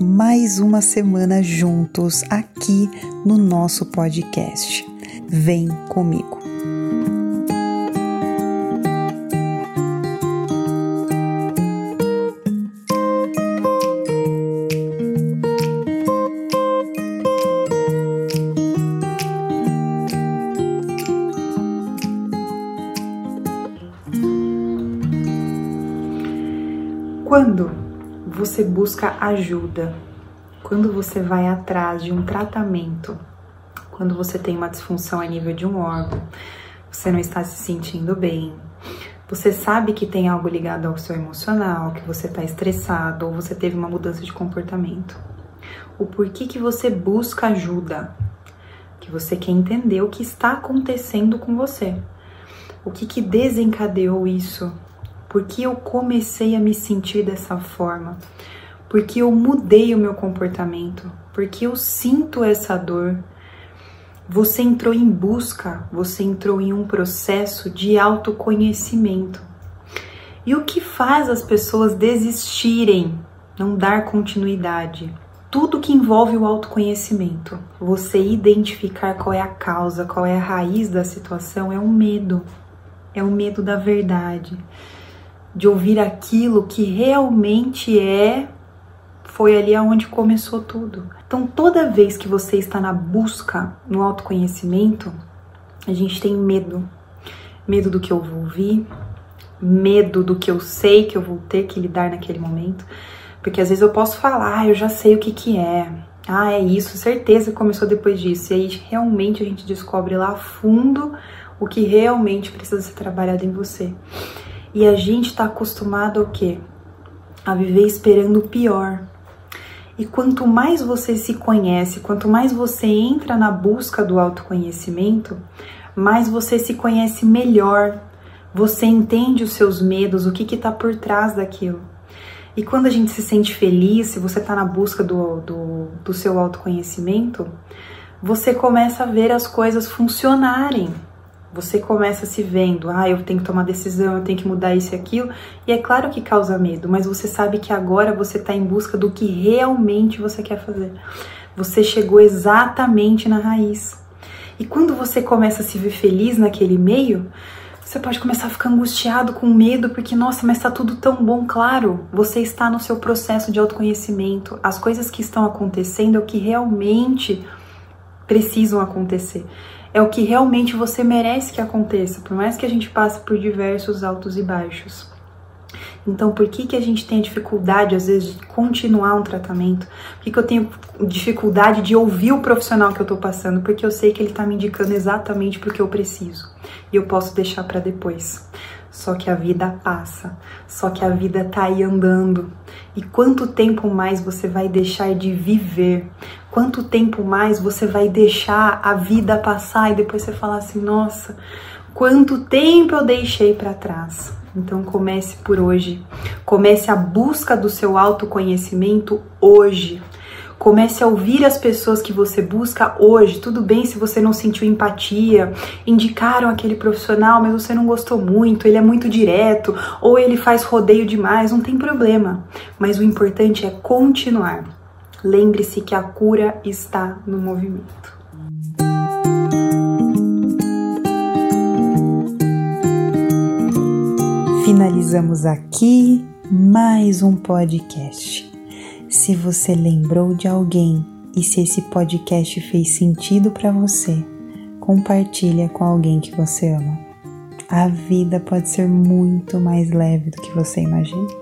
mais uma semana juntos aqui no nosso podcast. Vem comigo. Quando você busca ajuda, quando você vai atrás de um tratamento, quando você tem uma disfunção a nível de um órgão, você não está se sentindo bem, você sabe que tem algo ligado ao seu emocional, que você está estressado ou você teve uma mudança de comportamento. O porquê que você busca ajuda? Que você quer entender o que está acontecendo com você. O que, que desencadeou isso? Por que eu comecei a me sentir dessa forma? Porque eu mudei o meu comportamento? Porque eu sinto essa dor? Você entrou em busca, você entrou em um processo de autoconhecimento. E o que faz as pessoas desistirem, não dar continuidade? Tudo que envolve o autoconhecimento, você identificar qual é a causa, qual é a raiz da situação, é o medo. É o medo da verdade de ouvir aquilo que realmente é, foi ali aonde começou tudo. Então, toda vez que você está na busca no autoconhecimento, a gente tem medo. Medo do que eu vou ouvir, medo do que eu sei que eu vou ter que lidar naquele momento. Porque às vezes eu posso falar, ah, eu já sei o que que é. Ah, é isso, certeza que começou depois disso. E aí realmente a gente descobre lá a fundo o que realmente precisa ser trabalhado em você. E a gente está acostumado ao quê? A viver esperando o pior. E quanto mais você se conhece, quanto mais você entra na busca do autoconhecimento, mais você se conhece melhor. Você entende os seus medos, o que está por trás daquilo. E quando a gente se sente feliz, se você está na busca do, do, do seu autoconhecimento, você começa a ver as coisas funcionarem você começa se vendo, ah, eu tenho que tomar decisão, eu tenho que mudar isso e aquilo, e é claro que causa medo, mas você sabe que agora você está em busca do que realmente você quer fazer. Você chegou exatamente na raiz. E quando você começa a se ver feliz naquele meio, você pode começar a ficar angustiado com medo, porque, nossa, mas está tudo tão bom, claro. Você está no seu processo de autoconhecimento. As coisas que estão acontecendo é o que realmente precisam acontecer é o que realmente você merece que aconteça, por mais que a gente passe por diversos altos e baixos. Então, por que, que a gente tem dificuldade, às vezes, de continuar um tratamento? Por que, que eu tenho dificuldade de ouvir o profissional que eu tô passando? Porque eu sei que ele tá me indicando exatamente porque eu preciso. E eu posso deixar para depois. Só que a vida passa, só que a vida tá aí andando. E quanto tempo mais você vai deixar de viver? Quanto tempo mais você vai deixar a vida passar e depois você falar assim: nossa, quanto tempo eu deixei para trás? Então comece por hoje. Comece a busca do seu autoconhecimento hoje. Comece a ouvir as pessoas que você busca hoje. Tudo bem se você não sentiu empatia, indicaram aquele profissional, mas você não gostou muito, ele é muito direto, ou ele faz rodeio demais, não tem problema. Mas o importante é continuar. Lembre-se que a cura está no movimento. Finalizamos aqui mais um podcast. Se você lembrou de alguém e se esse podcast fez sentido para você, compartilha com alguém que você ama. A vida pode ser muito mais leve do que você imagina.